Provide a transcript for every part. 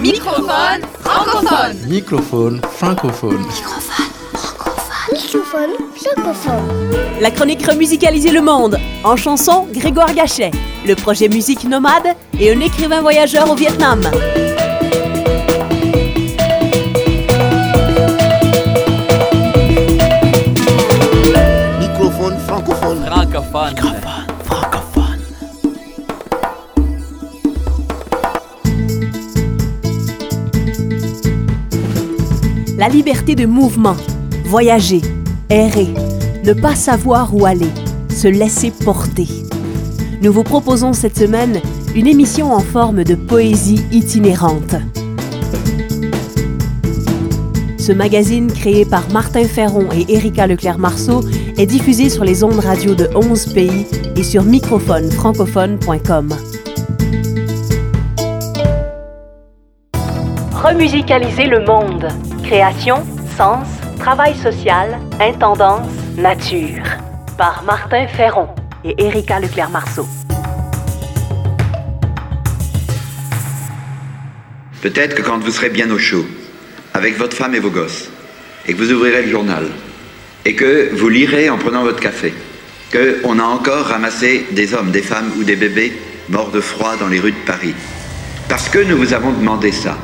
Microphone francophone. Microphone francophone. Microphone francophone. La chronique Remusicaliser le monde. En chanson, Grégoire Gachet. Le projet Musique Nomade et un écrivain voyageur au Vietnam. Microphone francophone. Francophone. Francophone. La liberté de mouvement. Voyager, errer, ne pas savoir où aller, se laisser porter. Nous vous proposons cette semaine une émission en forme de poésie itinérante. Ce magazine créé par Martin Ferron et Erika Leclerc-Marceau est diffusé sur les ondes radio de 11 pays et sur microphonefrancophone.com. Remusicaliser le monde. Création, sens, travail social, intendance, nature. Par Martin Ferron et Erika Leclerc-Marceau. Peut-être que quand vous serez bien au chaud, avec votre femme et vos gosses, et que vous ouvrirez le journal, et que vous lirez en prenant votre café, que on a encore ramassé des hommes, des femmes ou des bébés morts de froid dans les rues de Paris, parce que nous vous avons demandé ça,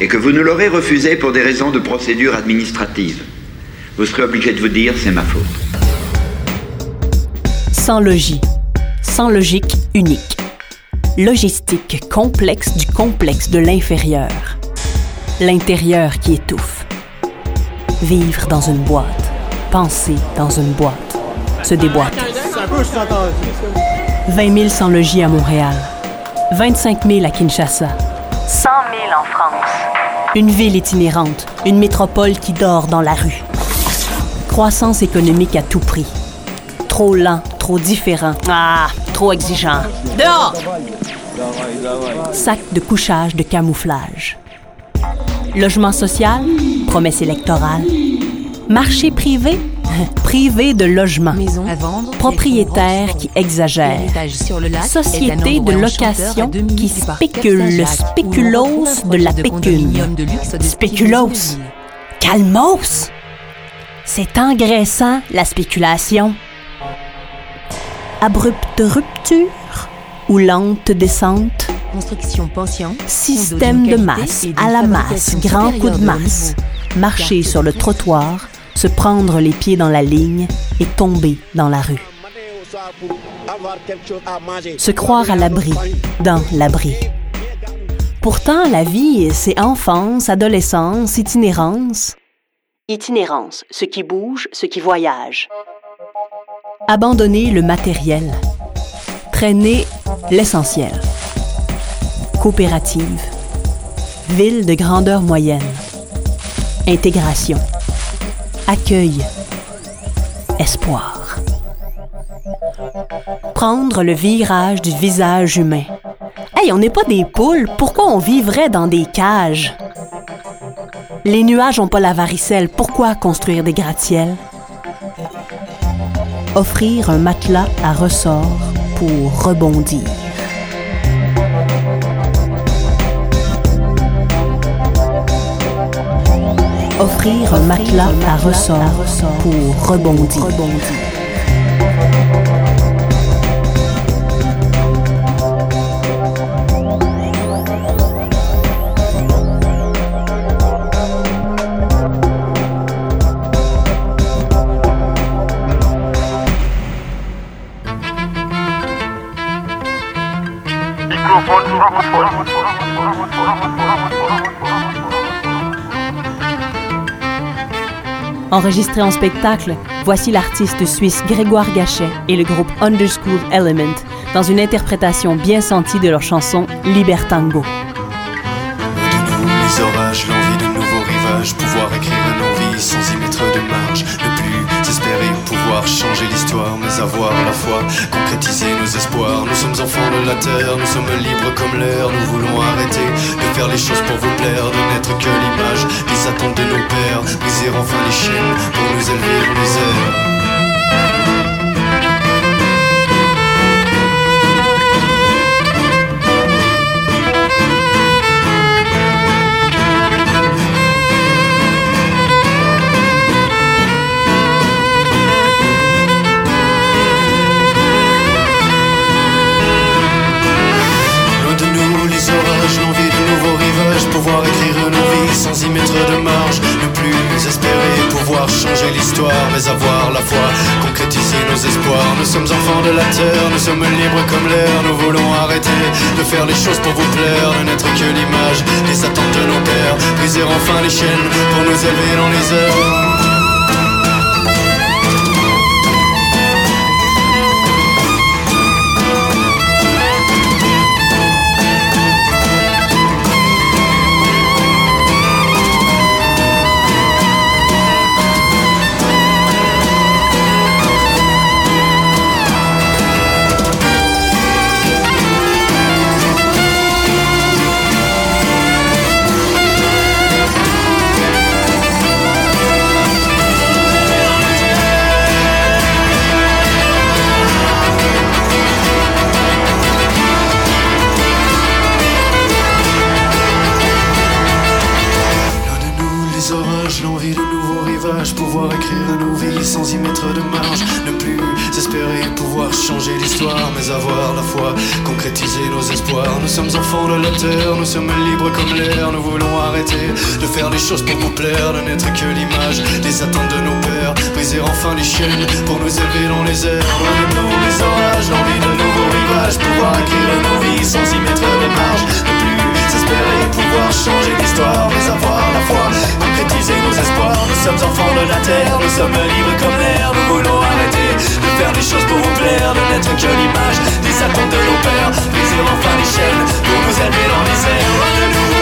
et que vous nous l'aurez refusé pour des raisons de procédure administrative, vous serez obligé de vous dire c'est ma faute. Sans logis. Sans logique unique. Logistique complexe du complexe de l'inférieur. L'intérieur qui étouffe. Vivre dans une boîte. Penser dans une boîte. Se déboîter. 20 000 sans logis à Montréal. 25 000 à Kinshasa. Une ville itinérante. Une métropole qui dort dans la rue. Croissance économique à tout prix. Trop lent, trop différent. Ah, trop exigeant. Dehors! Sac de couchage de camouflage. Logement social, promesse électorale. Marché privé, privé de logement. Maison à vendre. Propriétaire qui exagère. Étage sur le lac. Société de location qui spécule, spéculos de la pécule. Spéculos. Calmos! C'est engraissant, la spéculation. Abrupte rupture ou lente descente, Construction pension. système de masse, à la masse, grand coup de masse, marcher sur le trottoir, se prendre les pieds dans la ligne et tomber dans la rue. Se croire à l'abri, dans l'abri. Pourtant, la vie, c'est enfance, adolescence, itinérance. Itinérance, ce qui bouge, ce qui voyage. Abandonner le matériel. Traîner l'essentiel. Coopérative. Ville de grandeur moyenne. Intégration. Accueil. Espoir. Prendre le virage du visage humain. Hey, on n'est pas des poules, pourquoi on vivrait dans des cages? Les nuages n'ont pas la varicelle, pourquoi construire des gratte-ciels? Offrir un matelas à ressort pour rebondir. Offrir un matelas à ressort pour rebondir. Enregistré en spectacle, voici l'artiste suisse Grégoire Gachet et le groupe Underschool Element dans une interprétation bien sentie de leur chanson Libertango. Mais avoir la foi, concrétiser nos espoirs. Nous sommes enfants de la terre, nous sommes libres comme l'air, nous voulons arrêter de faire les choses pour vous plaire, de n'être que l'image des attentes de nos pères, briser enfin les chaînes pour nous élever dans les airs. Avoir la foi, concrétiser nos espoirs. Nous sommes enfants de la terre, nous sommes libres comme l'air. Nous voulons arrêter de faire les choses pour vous plaire, de n'être que l'image des attentes de nos pères. Briser enfin les chaînes pour nous élever dans les heures. Nous sommes libres comme l'air, nous voulons arrêter de faire les choses pour vous plaire, de n'être que l'image des attentes de nos pères, briser enfin les chaînes pour nous élever dans les airs, de nous les orages, l'envie de nouveaux rivages, pouvoir écrire nos vies sans y mettre de marge, ne plus espérer pouvoir changer l'histoire, mais avoir la foi, concrétiser nos espoirs, nous sommes enfants de la terre, nous sommes libres comme l'air, nous voulons faire les choses pour vous plaire, de n'être que l'image des attentes de nos pères, briser enfin les chaînes pour nous élever dans les airs.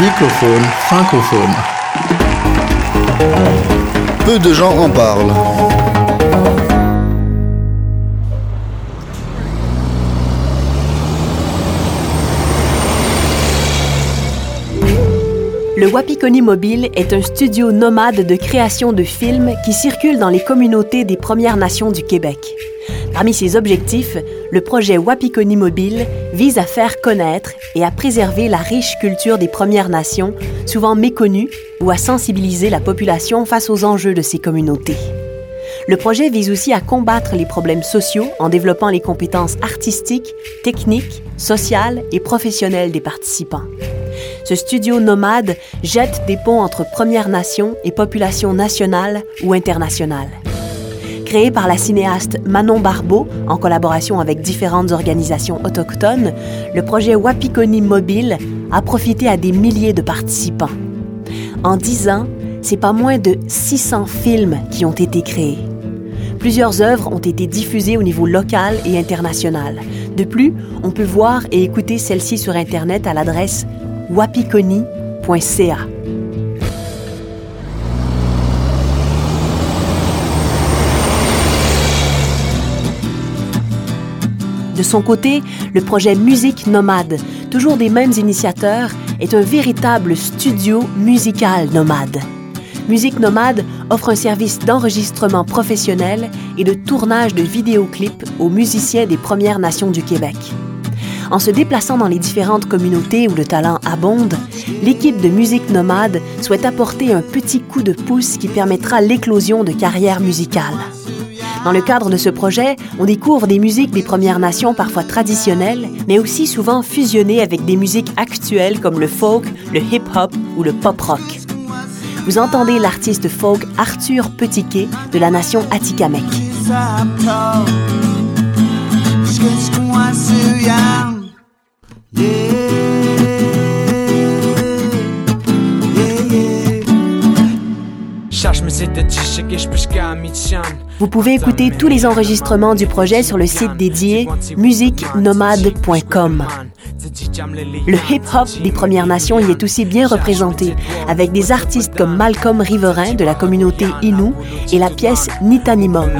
Microphone francophone. Peu de gens en parlent. Le Wapikoni Mobile est un studio nomade de création de films qui circule dans les communautés des Premières Nations du Québec. Parmi ses objectifs, le projet Wapikoni Mobile vise à faire connaître et à préserver la riche culture des Premières Nations, souvent méconnue, ou à sensibiliser la population face aux enjeux de ces communautés. Le projet vise aussi à combattre les problèmes sociaux en développant les compétences artistiques, techniques, sociales et professionnelles des participants. Ce studio nomade jette des ponts entre Premières Nations et populations nationales ou internationales. Créé par la cinéaste Manon Barbeau en collaboration avec différentes organisations autochtones, le projet Wapikoni Mobile a profité à des milliers de participants. En dix ans, c'est pas moins de 600 films qui ont été créés. Plusieurs œuvres ont été diffusées au niveau local et international. De plus, on peut voir et écouter celles-ci sur Internet à l'adresse wapikoni.ca. De son côté, le projet Musique Nomade, toujours des mêmes initiateurs, est un véritable studio musical nomade. Musique Nomade offre un service d'enregistrement professionnel et de tournage de vidéoclips aux musiciens des Premières Nations du Québec. En se déplaçant dans les différentes communautés où le talent abonde, l'équipe de Musique Nomade souhaite apporter un petit coup de pouce qui permettra l'éclosion de carrières musicales. Dans le cadre de ce projet, on découvre des musiques des Premières Nations parfois traditionnelles, mais aussi souvent fusionnées avec des musiques actuelles comme le folk, le hip-hop ou le pop-rock. Vous entendez l'artiste folk Arthur Petitquet de la nation Atikamekw. Vous pouvez écouter tous les enregistrements du projet sur le site dédié musiquenomade.com. Le hip-hop des Premières Nations y est aussi bien représenté, avec des artistes comme Malcolm Riverain de la communauté Innu et la pièce Nitanimum.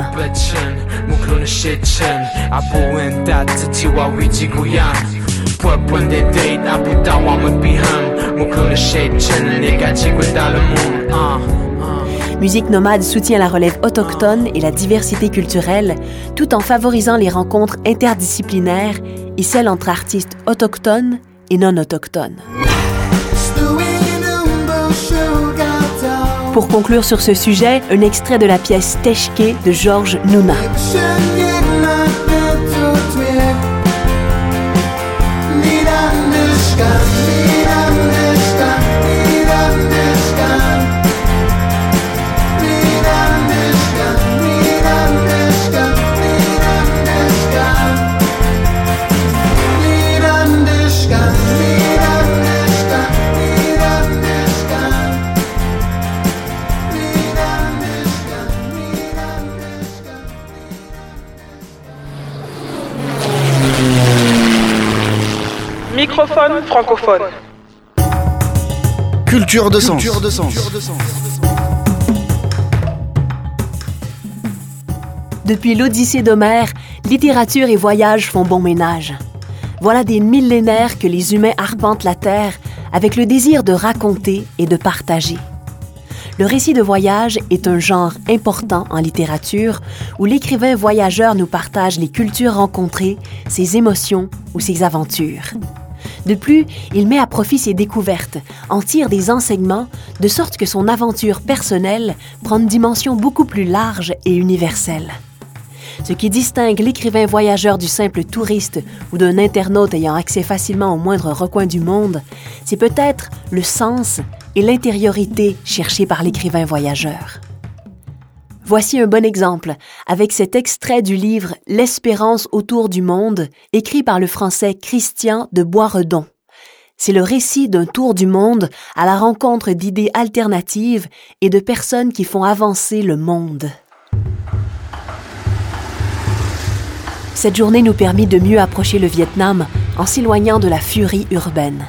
Musique Nomade soutient la relève autochtone et la diversité culturelle, tout en favorisant les rencontres interdisciplinaires et celles entre artistes autochtones et non autochtones. Pour conclure sur ce sujet, un extrait de la pièce Teshke de Georges Nouna. got me. Microphone francophone. Culture de sens. Depuis l'Odyssée d'Homère, littérature et voyage font bon ménage. Voilà des millénaires que les humains arpentent la Terre avec le désir de raconter et de partager. Le récit de voyage est un genre important en littérature où l'écrivain voyageur nous partage les cultures rencontrées, ses émotions ou ses aventures. De plus, il met à profit ses découvertes, en tire des enseignements, de sorte que son aventure personnelle prend une dimension beaucoup plus large et universelle. Ce qui distingue l'écrivain voyageur du simple touriste ou d'un internaute ayant accès facilement au moindre recoin du monde, c'est peut-être le sens et l'intériorité cherchés par l'écrivain voyageur. Voici un bon exemple avec cet extrait du livre L'espérance autour du monde, écrit par le français Christian de Boisredon. C'est le récit d'un tour du monde à la rencontre d'idées alternatives et de personnes qui font avancer le monde. Cette journée nous permit de mieux approcher le Vietnam en s'éloignant de la furie urbaine.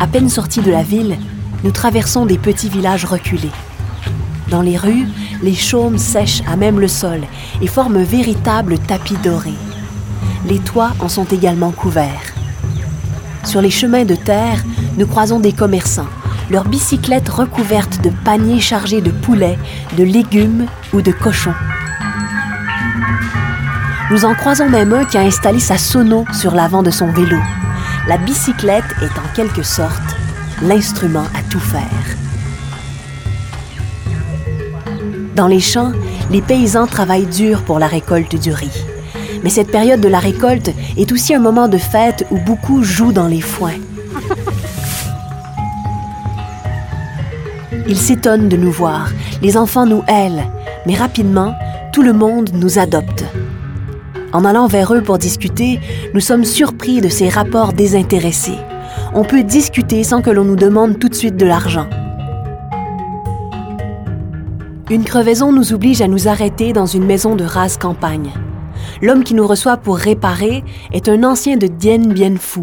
À peine sortis de la ville, nous traversons des petits villages reculés. Dans les rues, les chaumes sèchent à même le sol et forment un véritable tapis doré. Les toits en sont également couverts. Sur les chemins de terre, nous croisons des commerçants, leurs bicyclettes recouvertes de paniers chargés de poulets, de légumes ou de cochons. Nous en croisons même un qui a installé sa sono sur l'avant de son vélo. La bicyclette est en quelque sorte l'instrument à tout faire. Dans les champs, les paysans travaillent dur pour la récolte du riz. Mais cette période de la récolte est aussi un moment de fête où beaucoup jouent dans les foins. Ils s'étonnent de nous voir, les enfants nous hèlent, mais rapidement, tout le monde nous adopte. En allant vers eux pour discuter, nous sommes surpris de ces rapports désintéressés. On peut discuter sans que l'on nous demande tout de suite de l'argent. Une crevaison nous oblige à nous arrêter dans une maison de rase campagne. L'homme qui nous reçoit pour réparer est un ancien de Dien Bien Phu.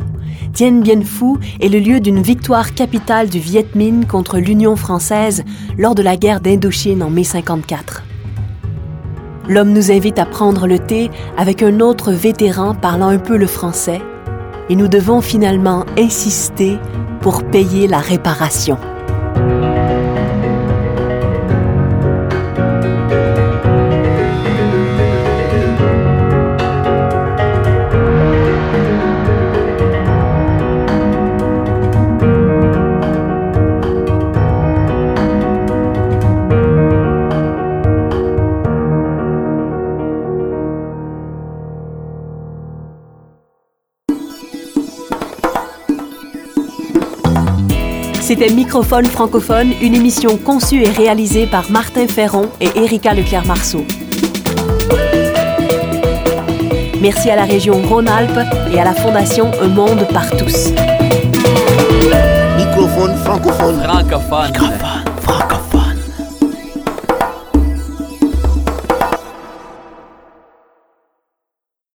Dien Bien Phu est le lieu d'une victoire capitale du Viet Minh contre l'Union française lors de la guerre d'Indochine en mai 54. L'homme nous invite à prendre le thé avec un autre vétéran parlant un peu le français et nous devons finalement insister pour payer la réparation. C'était Microphone francophone, une émission conçue et réalisée par Martin Ferron et Erika Leclerc-Marceau. Merci à la région Rhône-Alpes et à la Fondation Un Monde par tous. Microphone francophone. Francophone.